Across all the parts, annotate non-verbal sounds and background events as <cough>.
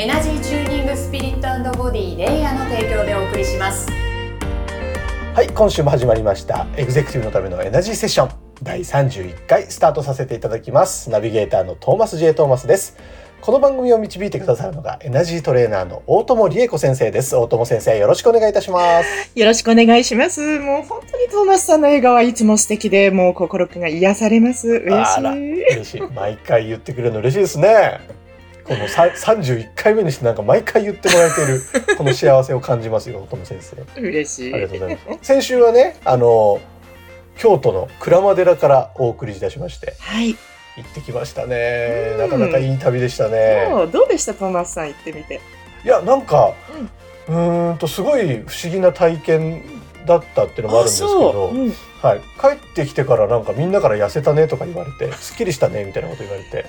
エナジーチューニングスピリットボディレイヤーの提供でお送りします。はい今週も始まりました。エグゼクティブのためのエナジーセッション。第31回スタートさせていただきます。ナビゲーターのトーマス J トーマスです。この番組を導いてくださるのがエナジートレーナーの大友理恵子先生です。大友先生よろしくお願いいたします。よろしくお願いします。もう本当にトーマスさんの笑顔はいつも素敵でもう心が癒されます。嬉しい。嬉しい。毎回言ってくれるの嬉しいですねこの31回目にしてなんか毎回言ってもらえているこの幸せを感じますよ <laughs> 大友先生嬉しいありがとうございます先週はねあの京都の鞍馬寺からお送りいたしましてはい行ってきましたね。なかなかいい旅でしたね。どうでしたトーマスさん行ってみて？いやなんか、うん、うんとすごい不思議な体験だったっていうのもあるんですけど、うん、はい、帰ってきてからなんかみんなから痩せたねとか言われて、すっきりしたねみたいなこと言われて。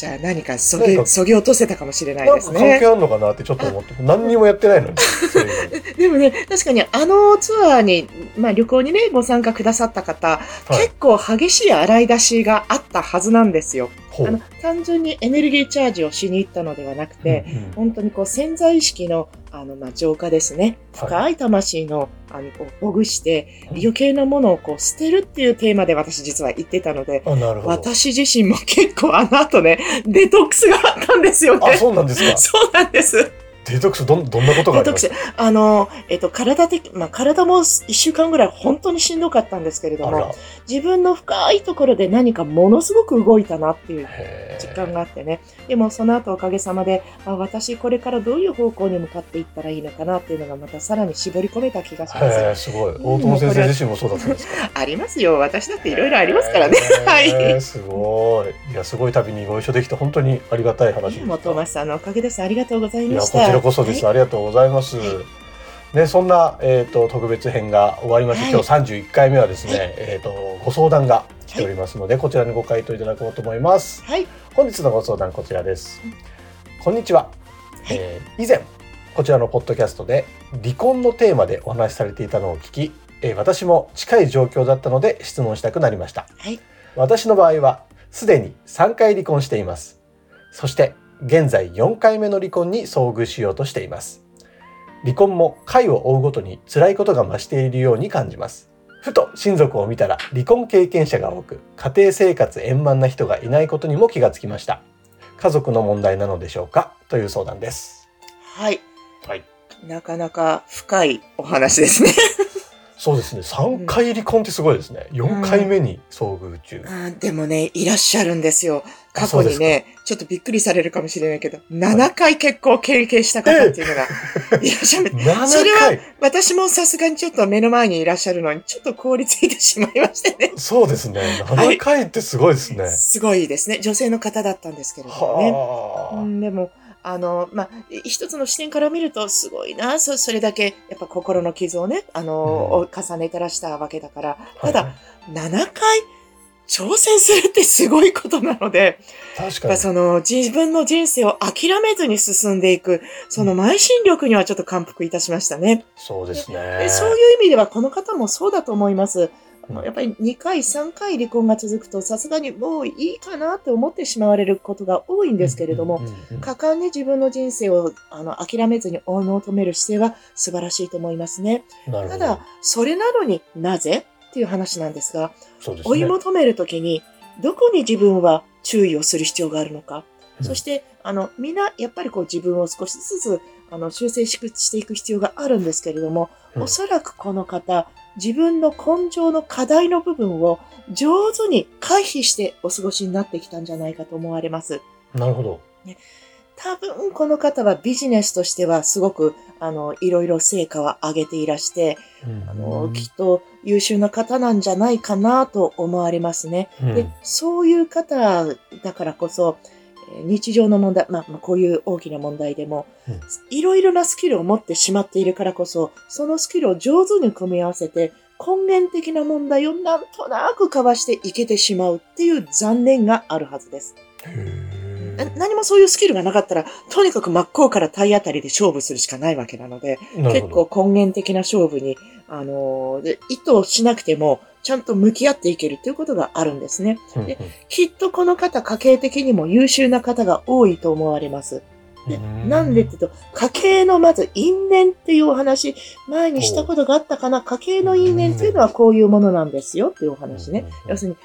じゃあ何かそぎそぎ落とせたかもしれないですね。関係あるのかなってちょっと思って何にもやってないのに。<laughs> でもね確かにあのツアーに、まあ、旅行にねご参加くださった方、はい、結構激しい洗い出しがあったはずなんですよ。あの単純にエネルギーチャージをしに行ったのではなくて、うんうん、本当にこう潜在意識のあの、まあ、浄化ですね。深い魂の、あの、こう、ほぐして、余計なものをこう、捨てるっていうテーマで私実は言ってたので、私自身も結構あの後ね、デトックスがあったんですよね。あ、そうなんですか <laughs> そうなんです。デトックスど、どんなことがあります？あの、えっ、と、体的、まあ、体も一週間ぐらい本当にしんどかったんですけれども、自分の深いところで何かものすごく動いたなっていう実感があってね。でもその後おかげさまで、あ私これからどういう方向に向かっていったらいいのかなっていうのがまたさらに絞り込めた気がします。すごい。大友先生自身もそうだったんですか？<laughs> ありますよ。私だっていろいろありますからね。<laughs> はい。すごい。いや、すごい旅にご一緒できて本当にありがたい話です。もうトーマスさんのおかげです。ありがとうございました。こちらこそです。はい、ありがとうございます。ね、そんな、えーと、特別編が終わりまして、はい、今日31回目はですね、はい、えーと、ご相談が来ておりますので、こちらにご回答いただこうと思います。はい、本日のご相談こちらです。こんにちは、えー、以前こちらのポッドキャストで離婚のテーマでお話しされていたのを聞き、えー、私も近い状況だったので質問したくなりました。私の場合はすでに3回離婚しています。そして現在4回目の離婚に遭遇しようとしています。離婚も回を追うごとに辛いことが増しているように感じます。ふと親族を見たら離婚経験者が多く、家庭生活円満な人がいないことにも気がつきました。家族の問題なのでしょうか？という相談です。はい。はい。なかなか深いお話ですね <laughs> そうですね。3回離婚ってすごいですね。4回目に遭遇中。うん、でもね、いらっしゃるんですよ。過去にね、ちょっとびっくりされるかもしれないけど、7回結婚を経験した方っていうのが <laughs> いらっしゃる。それは、私もさすがにちょっと目の前にいらっしゃるのに、ちょっと凍りついてしまいましてね。そうですね。7回ってすごいですね。はい、すごいですね。女性の方だったんですけれどもね。うん、でも、あの、まあ、一つの視点から見るとすごいな、そそれだけ、やっぱ心の傷をね、あの、うん、重ねてらしたわけだから、ただ、はい、7回、挑戦するってすごいことなので、確かに。その自分の人生を諦めずに進んでいく、その邁進力にはちょっと感服いたしましたね。そうですね。そういう意味ではこの方もそうだと思います。やっぱり2回、3回離婚が続くと、さすがにもういいかなって思ってしまわれることが多いんですけれども、果敢に自分の人生をあの諦めずに追い求める姿勢は素晴らしいと思いますね。ただ、それなのになぜっていう話なんですが、すね、追い求めるときに、どこに自分は注意をする必要があるのか。うん、そして、あの、みんな、やっぱりこう自分を少しずつ、あの、修正していく必要があるんですけれども、うん、おそらくこの方、自分の根性の課題の部分を上手に回避してお過ごしになってきたんじゃないかと思われます。なるほど。ね、多分この方はビジネスとしてはすごくあのいろいろ成果を上げていらして、うん、あのきっと優秀な方なんじゃないかなと思われますね。うん、でそういう方だからこそ、日常の問題、まあ、こういう大きな問題でも、いろいろなスキルを持ってしまっているからこそ、そのスキルを上手に組み合わせて、根源的な問題をなんとなくかわしていけてしまうっていう残念があるはずです。何もそういうスキルがなかったら、とにかく真っ向から体当たりで勝負するしかないわけなので、結構根源的な勝負に、あのー、意図しなくても、ちゃんと向き合っていけるということがあるんですね。できっとこの方、家計的にも優秀な方が多いと思われます。でなんでって言うと、家計のまず因縁っていうお話、前にしたことがあったかな、家計の因縁っていうのはこういうものなんですよっていうお話ね。要するに、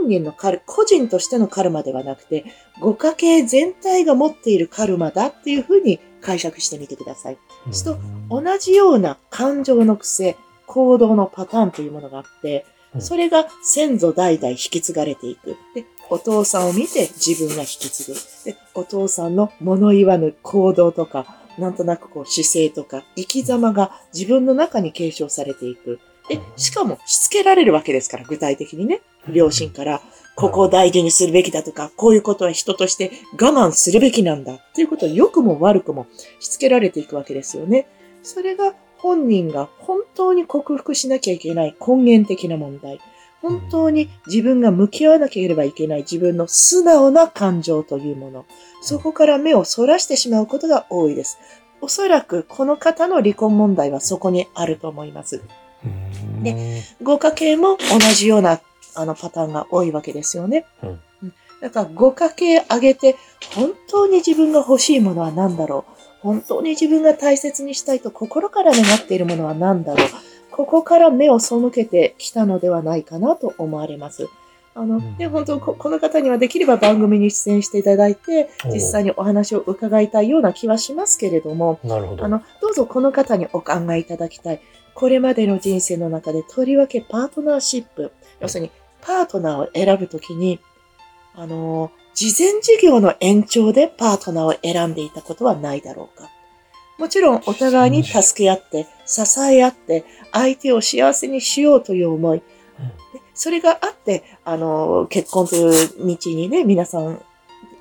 本人のカル、個人としてのカルマではなくて、ご家系全体が持っているカルマだっていうふうに解釈してみてください。すると、同じような感情の癖、行動のパターンというものがあって、それが先祖代々引き継がれていく。で、お父さんを見て自分が引き継ぐ。で、お父さんの物言わぬ行動とか、なんとなくこう姿勢とか生き様が自分の中に継承されていく。で、しかもしつけられるわけですから、具体的にね。両親から、ここを大事にするべきだとか、こういうことは人として我慢するべきなんだ。っていうことを良くも悪くもしつけられていくわけですよね。それが本人が本当に克服しなきゃいけない根源的な問題。本当に自分が向き合わなければいけない自分の素直な感情というもの。そこから目をそらしてしまうことが多いです。おそらくこの方の離婚問題はそこにあると思います。で、ご家系も同じようなあのパターンが多いわけですよね。うんだからご家系上げて本当に自分が欲しいものは何だろう？本当に自分が大切にしたいと心から願っているものは何だろう？ここから目を背けてきたのではないかなと思われます。あの、で、本当こ、この方にはできれば番組に出演していただいて、実際にお話を伺いたいような気はしますけれども、なるほど。あの、どうぞこの方にお考えいただきたい。これまでの人生の中でとりわけパートナーシップ、要するにパートナーを選ぶときに、あの、事前事業の延長でパートナーを選んでいたことはないだろうか。もちろんお互いに助け合って、支え合って、相手を幸せにしようという思い。それがあって、あの、結婚という道にね、皆さん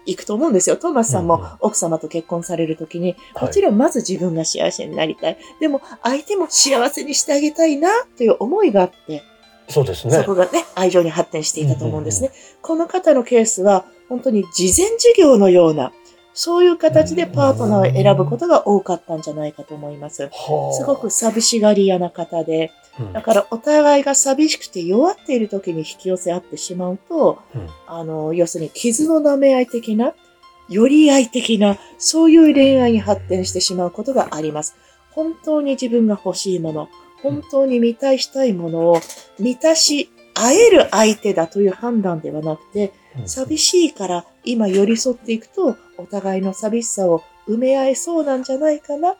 行くと思うんですよ。トーマスさんも奥様と結婚されるときに、もちろんまず自分が幸せになりたい。でも相手も幸せにしてあげたいなという思いがあって、そうですね。そこがね、愛情に発展していたと思うんですね。この方のケースは、本当に事前事業のような、そういう形でパートナーを選ぶことが多かったんじゃないかと思います。すごく寂しがり屋な方で、だからお互いが寂しくて弱っている時に引き寄せ合ってしまうと、うん、あの、要するに傷の舐め合い的な、寄り合い的な、そういう恋愛に発展してしまうことがあります。本当に自分が欲しいもの、本当に満たしたいものを満たし合える相手だという判断ではなくて、寂しいから今寄り添っていくと、お互いの寂しさを埋め合えそうなんじゃないかなっ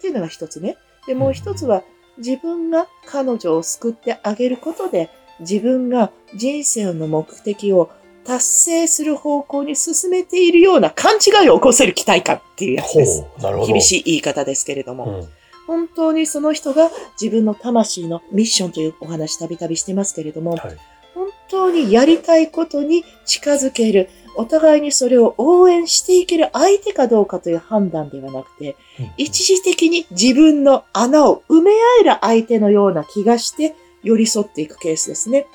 ていうのが一つね。で、もう一つは自分が彼女を救ってあげることで、自分が人生の目的を達成する方向に進めているような勘違いを起こせる期待感っていうやつです。厳しい言い方ですけれども。うん本当にその人が自分の魂のミッションというお話たびたびしてますけれども、はい、本当にやりたいことに近づける、お互いにそれを応援していける相手かどうかという判断ではなくて、うん、一時的に自分の穴を埋め合える相手のような気がして寄り添っていくケースですね。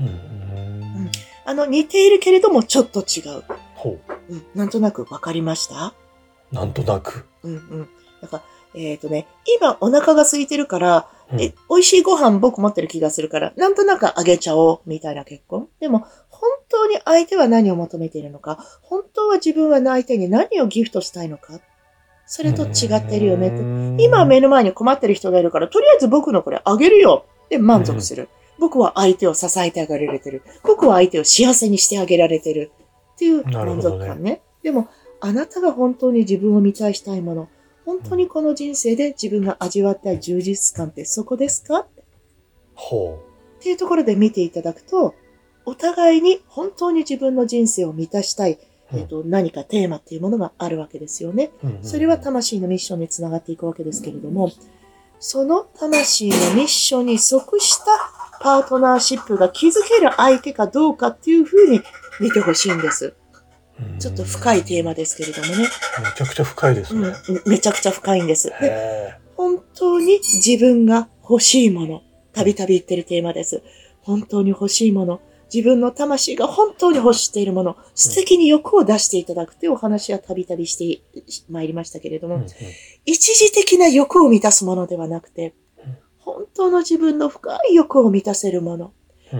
うん、うん、あの、似ているけれどもちょっと違う。ほう。うん、なんとなくわかりました？なんとなく。うんうん。だからえっ、ー、とね、今お腹が空いてるから、うん、え、美味しいご飯僕持ってる気がするから、なんとなくあげちゃおう、みたいな結婚。でも、本当に相手は何を求めているのか、本当は自分は相手に何をギフトしたいのか、それと違ってるよねって。今目の前に困ってる人がいるから、とりあえず僕のこれあげるよで満足する。僕は相手を支えてあげられてる。僕は相手を幸せにしてあげられてる。っていう満足感ね。ねでも、あなたが本当に自分を満たしたいもの、本当にこの人生で自分が味わったい充実感ってそこですか？ほう。っていうところで見ていただくと、お互いに本当に自分の人生を満たしたい、えっと、何かテーマっていうものがあるわけですよね。それは魂のミッションにつながっていくわけですけれども、その魂のミッションに即したパートナーシップが築ける相手かどうかっていうふうに見てほしいんです。ちょっと深いテーマですけれどもね。めちゃくちゃ深いですね。うん、めちゃくちゃ深いんです。で本当に自分が欲しいもの、たびたび言ってるテーマです。本当に欲しいもの、自分の魂が本当に欲しているもの、素敵に欲を出していただくというお話はたびたびしてまいりましたけれども、うんうん、一時的な欲を満たすものではなくて、本当の自分の深い欲を満たせるもの、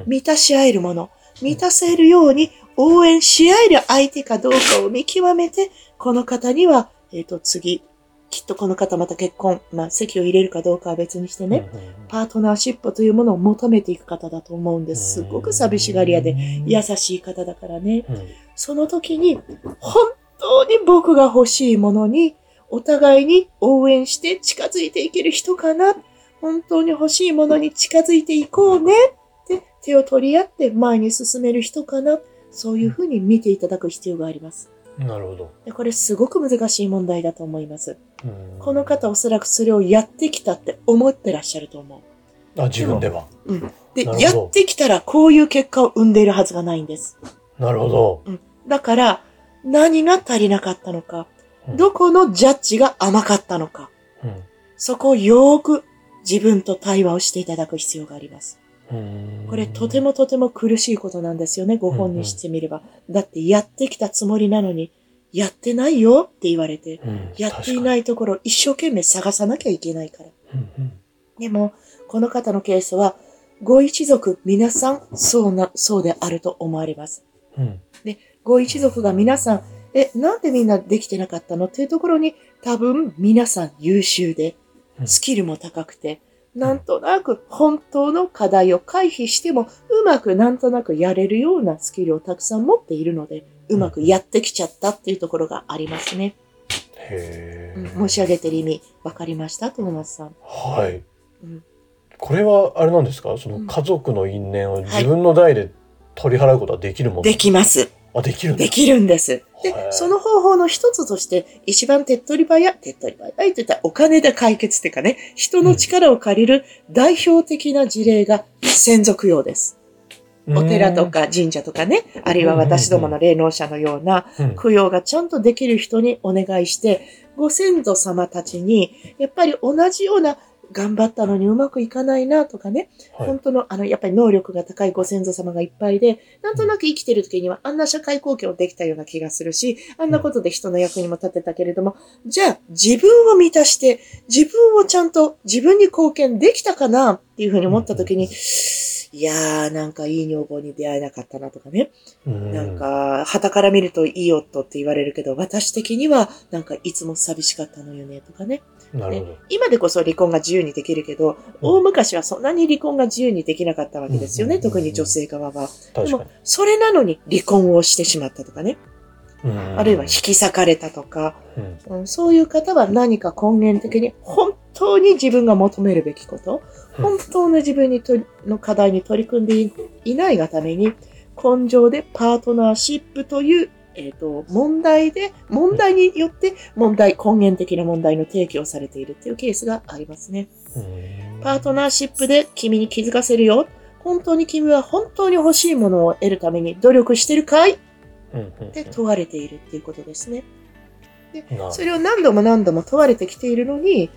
満たし合えるもの、満たせるように応援し合える相手かどうかを見極めて、この方には、えっ、ー、と、次、きっとこの方また結婚、まあ、席を入れるかどうかは別にしてね、パートナーシップというものを求めていく方だと思うんです。すごく寂しがり屋で優しい方だからね。その時に、本当に僕が欲しいものに、お互いに応援して近づいていける人かな。本当に欲しいものに近づいていこうねって手を取り合って前に進める人かな。そういうふうに見ていただく必要があります。なるほど。でこれすごく難しい問題だと思います。この方おそらくそれをやってきたって思ってらっしゃると思う。あ、自分では。うん。で、やってきたらこういう結果を生んでいるはずがないんです。なるほど。うん。だから、何が足りなかったのか、うん、どこのジャッジが甘かったのか、うん、そこをよーく自分と対話をしていただく必要があります。これとてもとても苦しいことなんですよね、ご本人してみれば。だってやってきたつもりなのに、やってないよって言われて、うん、やっていないところを一生懸命探さなきゃいけないから。でも、この方のケースは、ご一族皆さん、そうな、そうであると思われます。うん、で、ご一族が皆さん、え、なんでみんなできてなかったの？っていうところに、多分皆さん優秀で、スキルも高くて、なんとなく本当の課題を回避しても、うまくなんとなくやれるようなスキルをたくさん持っているので、うまくやってきちゃったっていうところがありますね。へうん、申し上げてる意味、わかりました？トーマスさん。はい。うん、これは、あれなんですか？その家族の因縁を自分の代で取り払うことはできるもの、できます。あ、できるできるんです。で、その方法の一つとして、一番手っ取り早い、手っ取り早いといったらお金で解決っていうかね、人の力を借りる代表的な事例が先祖用です。お寺とか神社とかね、あるいは私どもの霊能者のような供養がちゃんとできる人にお願いして、ご先祖様たちに、やっぱり同じような頑張ったのにうまくいかないなとかね、はい、本当の、あの、やっぱり能力が高いご先祖様がいっぱいで、なんとなく生きてる時にはあんな社会貢献をできたような気がするし、あんなことで人の役にも立てたけれども、じゃあ自分を満たして、自分をちゃんと自分に貢献できたかなっていうふうに思った時に、いやー、なんかいい女房に出会えなかったなとかね。なんか、旗から見るといい夫って言われるけど、私的にはなんかいつも寂しかったのよねとかね。なるほど、ね、今でこそ離婚が自由にできるけど、大昔はそんなに離婚が自由にできなかったわけですよね、特に女性側は。でも、それなのに離婚をしてしまったとかね。あるいは引き裂かれたとか、うん、そういう方は何か根源的に本当に自分が求めるべきこと、本当の自分にとの課題に取り組んでいないがために、根性でパートナーシップというえっ、ー、と、問題で、問題によって問題、根源的な問題の提起をされているっていうケースがありますね。パートナーシップで君に気づかせるよ。本当に君は本当に欲しいものを得るために努力してるかい？って問われているっていうことですね。で、それを何度も何度も問われてきているのに、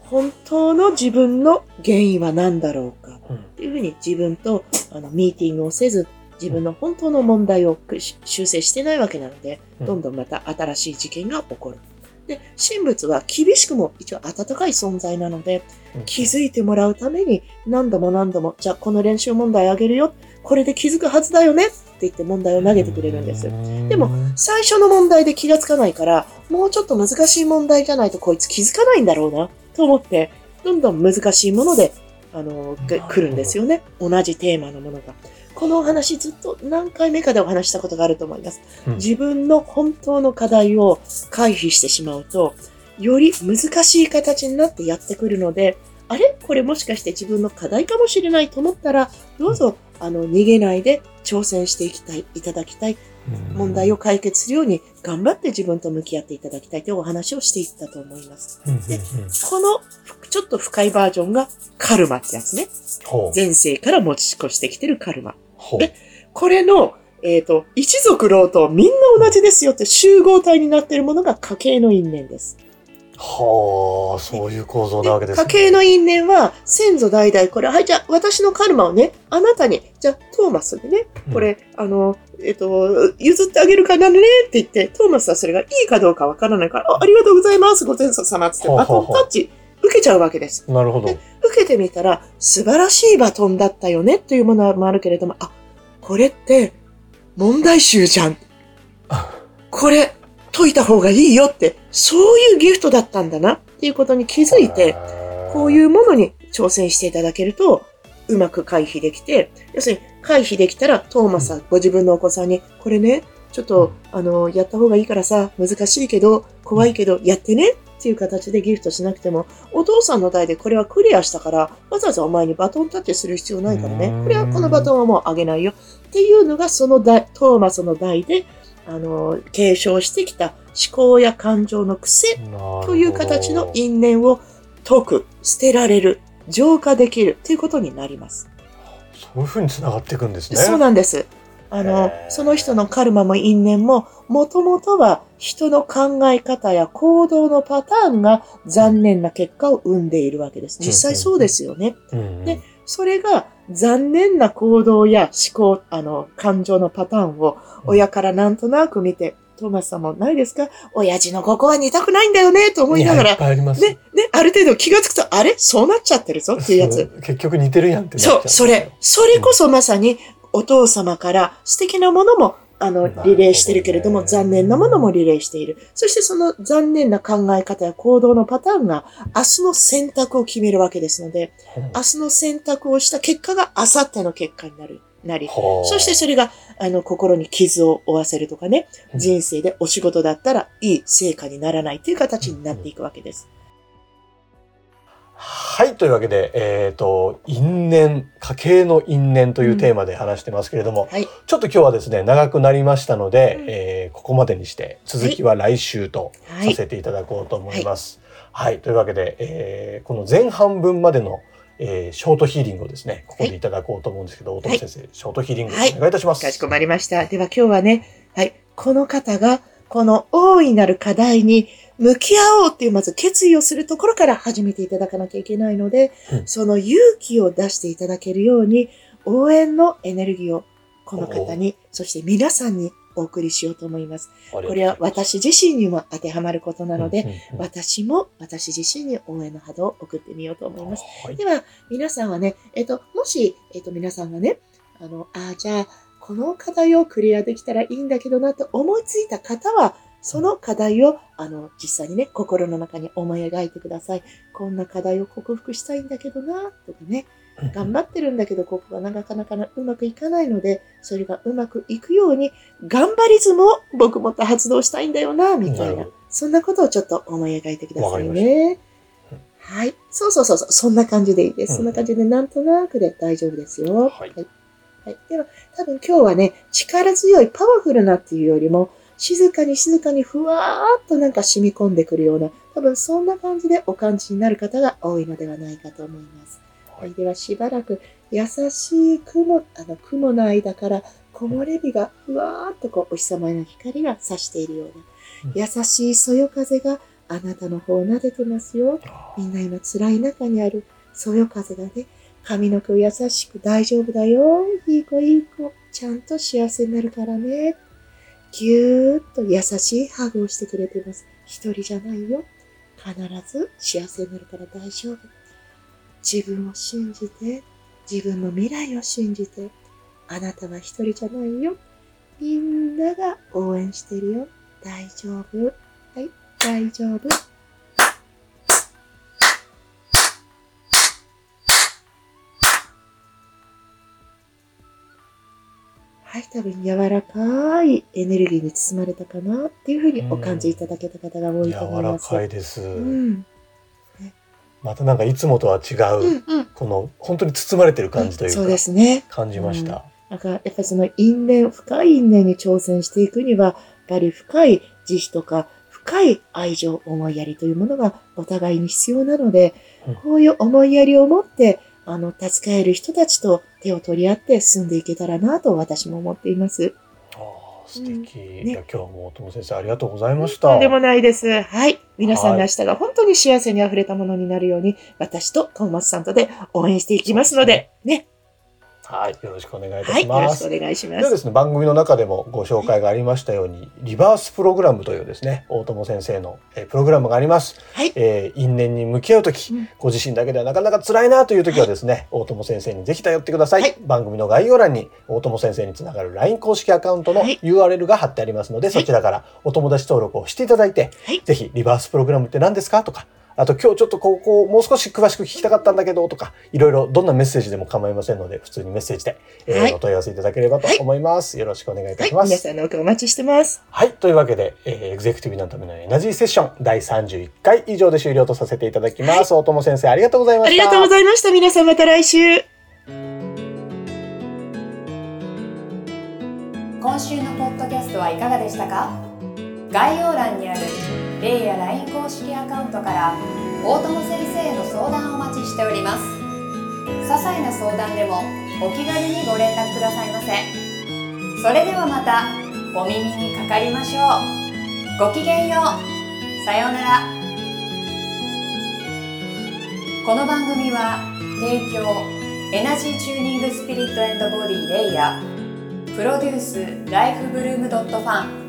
本当の自分の原因は何だろうか？っていうふうに自分とあのミーティングをせず、自分の本当の問題を修正してないわけなので、どんどんまた新しい事件が起こる。で、神仏は厳しくも一応温かい存在なので、気づいてもらうために何度も何度も、じゃあこの練習問題あげるよ。これで気づくはずだよねって言って問題を投げてくれるんです。でも、最初の問題で気がつかないから、もうちょっと難しい問題じゃないとこいつ気づかないんだろうなと思って、どんどん難しいもので、あの、来るんですよね。同じテーマのものが。このお話ずっと何回目かでお話したことがあると思います。うん、自分の本当の課題を回避してしまうと、より難しい形になってやってくるので、あれ？これもしかして自分の課題かもしれないと思ったら、どうぞ、あの、逃げないで挑戦していきたい、いただきたい。問題を解決するように頑張って自分と向き合っていただきたいというお話をしていったと思います。で、このちょっと深いバージョンがカルマってやつね。前世から持ち越してきてるカルマ。で、これの、えっ、ー、と、一族老とみんな同じですよって集合体になっているものが家系の因縁です。はあ、そういう構造なわけですね。家系の因縁は、先祖代々、これ、はい、じゃあ、私のカルマをね、あなたに、じゃあ、トーマスにね、これ、うん、あの、えっ、ー、と、譲ってあげるからねって言って、トーマスはそれがいいかどうかわからないから、あありがとうございます、ご前祖様つって、バトンタッチ受けちゃうわけです。なるほど。受けてみたら、素晴らしいバトンだったよねというものもあるけれども、あ、これって、問題集じゃん。これ、解いた方がいいよって、そういうギフトだったんだなっていうことに気づいて、こういうものに挑戦していただけると、うまく回避できて、要するに回避できたら、トーマスさん、ご自分のお子さんに、これね、ちょっと、あの、やった方がいいからさ、難しいけど、怖いけど、やってねっていう形でギフトしなくても、お父さんの代でこれはクリアしたから、わざわざお前にバトンタッチする必要ないからね。これはこのバトンはもうあげないよ。っていうのがその代、トーマスの代であの、継承してきた思考や感情の癖という形の因縁を解く、捨てられる、浄化できるということになります。そういうふうにつながっていくんですね。そうなんです。あの、その人のカルマも因縁も、もともとは人の考え方や行動のパターンが残念な結果を生んでいるわけです。実際そうですよね。で、それが残念な行動や思考、あの、感情のパターンを親からなんとなく見て、トーマスさんもないですか？親父のここは似たくないんだよねと思いながら。あります。ね、ね、ある程度気がつくと、あれ？そうなっちゃってるぞっていうやつ。結局似てるやんってそう、それ。それこそまさにお父様から素敵なものもあの、リレーしてるけれども、残念なものもリレーしている。そしてその残念な考え方や行動のパターンが、明日の選択を決めるわけですので、明日の選択をした結果が明後日の結果になる。なり、そしてそれが、あの、心に傷を負わせるとかね、人生でお仕事だったらいい成果にならないという形になっていくわけです。はい。というわけで、えっ、ー、と、因縁、家計の因縁というテーマで話してますけれども、うんはい、ちょっと今日はですね、長くなりましたので、うん、えー、ここまでにして、続きは来週とさせていただこうと思います。はい。はい、というわけで、えー、この前半分までの、えー、ショートヒーリングをですね、ここでいただこうと思うんですけど、大友先生、ショートヒーリングお願いいたします。かしこまりました。では今日はね、はい、この方が、この大いなる課題に向き合おうっていうまず決意をするところから始めていただかなきゃいけないので、うん、その勇気を出していただけるように、応援のエネルギーをこの方に、そして皆さんにお送りしようと思います。これは私自身にも当てはまることなので、私も私自身に応援の波動を送ってみようと思います。はい、では、皆さんはね、えっ、と、もし、えっ、と、皆さんがね、あの、ああ、じゃあ、この課題をクリアできたらいいんだけどなと思いついた方は、その課題を、あの、実際にね、心の中に思い描いてください。こんな課題を克服したいんだけどな、とかね。頑張ってるんだけど、ここがなかなかうまくいかないので、それがうまくいくように、頑張りずも僕もっと発動したいんだよな、みたいな。そんなことをちょっと思い描いてくださいね。はい。そうそうそうそう。そんな感じでいいです。そんな感じでなんとなくで大丈夫ですよ。はい。はい。はい、では、多分今日はね、力強いパワフルなっていうよりも、静かに静かにふわーっとなんか染み込んでくるような、多分そんな感じでお感じになる方が多いのではないかと思います。はい、ではしばらく優しい雲、あの雲の間から木漏れ日がふわーっとこうお日様の光が差しているような、優しいそよ風があなたの方を撫でてますよ。みんな今辛い中にあるそよ風がね、髪の毛を優しく大丈夫だよ。いい子いい子。ちゃんと幸せになるからね。ぎゅーっと優しいハグをしてくれています。一人じゃないよ。必ず幸せになるから大丈夫。自分を信じて、自分の未来を信じて、あなたは一人じゃないよ。みんなが応援してるよ。大丈夫。はい、大丈夫。はい、多分柔らかいエネルギーに包まれたかなっていうふうにお感じいただけた方が多いと思います。柔らかいです。うん、またなんかいつもとは違う、うんうん、この本当に包まれてる感じというか、うん、そうですね。感じました。うん、なんかやっぱりその因縁、深い因縁に挑戦していくには、やっぱり深い慈悲とか、深い愛情、思いやりというものがお互いに必要なので、こういう思いやりを持ってあの、助け合える人たちと手を取り合って進んでいけたらなと私も思っています。素敵、うんね、今日も友先生ありがとうございました。とんでもないです。はい。皆さんの明日が本当に幸せにあふれたものになるように、私とトーマスさんとで応援していきますので、ね。はい、よろしくお願いいたします。はい、よろしくお願いします。でですね、番組の中でもご紹介がありましたように、リバースプログラムというですね、大友先生の、えプログラムがあります。はい、えー、因縁に向き合う時、うん、ご自身だけではなかなか辛いなという時はですね、はい、大友先生にぜひ頼ってください。はい、番組の概要欄に大友先生につながる LINE 公式アカウントの URL が貼ってありますので、そちらからお友達登録をしていただいて、ぜひリバースプログラムって何ですかとか、あと今日ちょっとここもう少し詳しく聞きたかったんだけどとか、いろいろどんなメッセージでも構いませんので、普通にメッセージで、えー、はい、お問い合わせいただければと思います。はい、よろしくお願いいたします。はい、皆さんのお待ちしてます。はい。というわけで、えー、エグゼクティブのためのエナジーセッション第31回以上で終了とさせていただきます。大友先生ありがとうございました。ありがとうございました。皆さんまた来週。今週のポッドキャストはいかがでしたか？概要欄にあるレイや LINE 公式アカウントから大友先生への相談をお待ちしております。些細な相談でもお気軽にご連絡くださいませ。それではまたお耳にかかりましょう。ごきげんよう。さようなら。この番組は提供エナジーチューニングスピリットボディレイヤー。プロデュースライフブルームドットファン。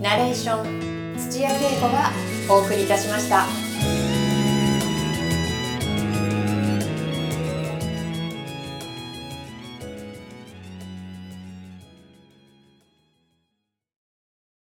ナレーション土屋恵子がお送りいたしました。